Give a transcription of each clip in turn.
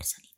personally.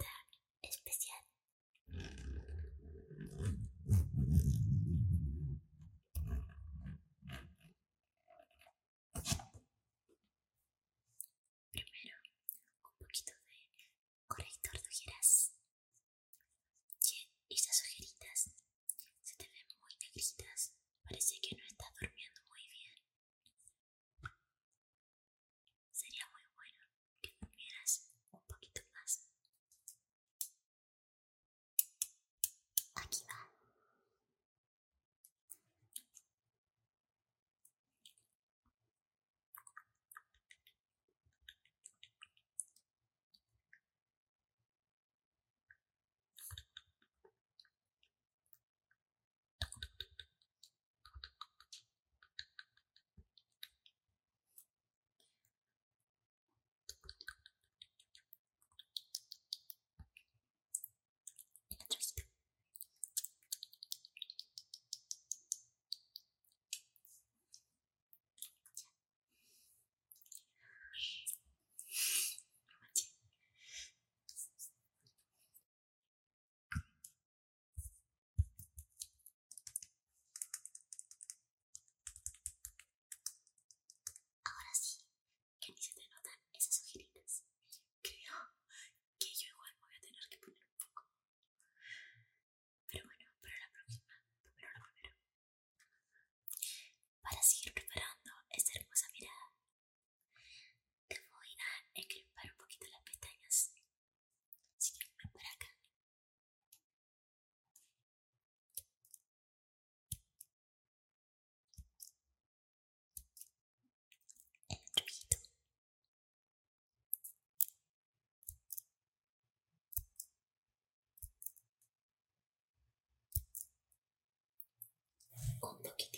この時。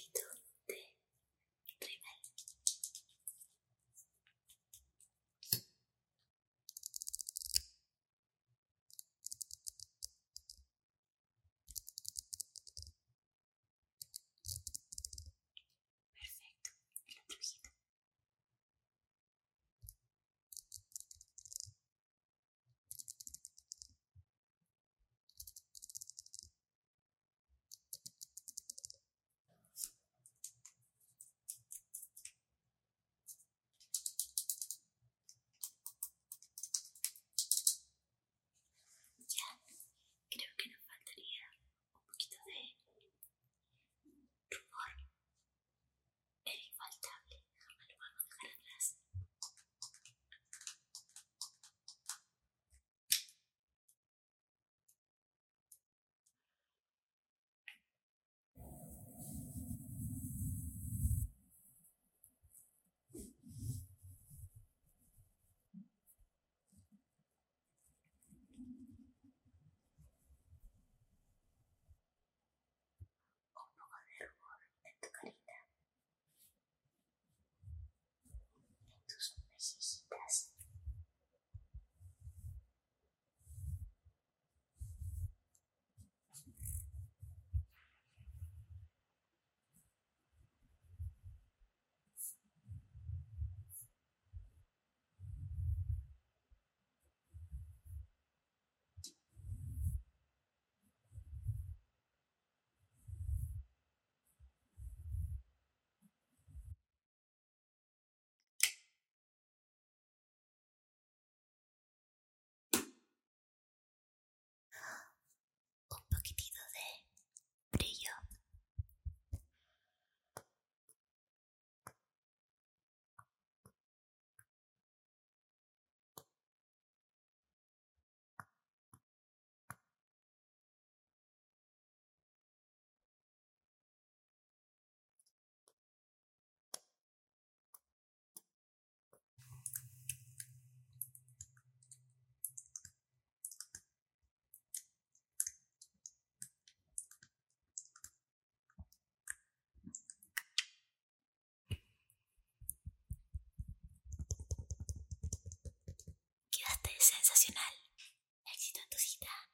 sensacional. Éxito en tu cita.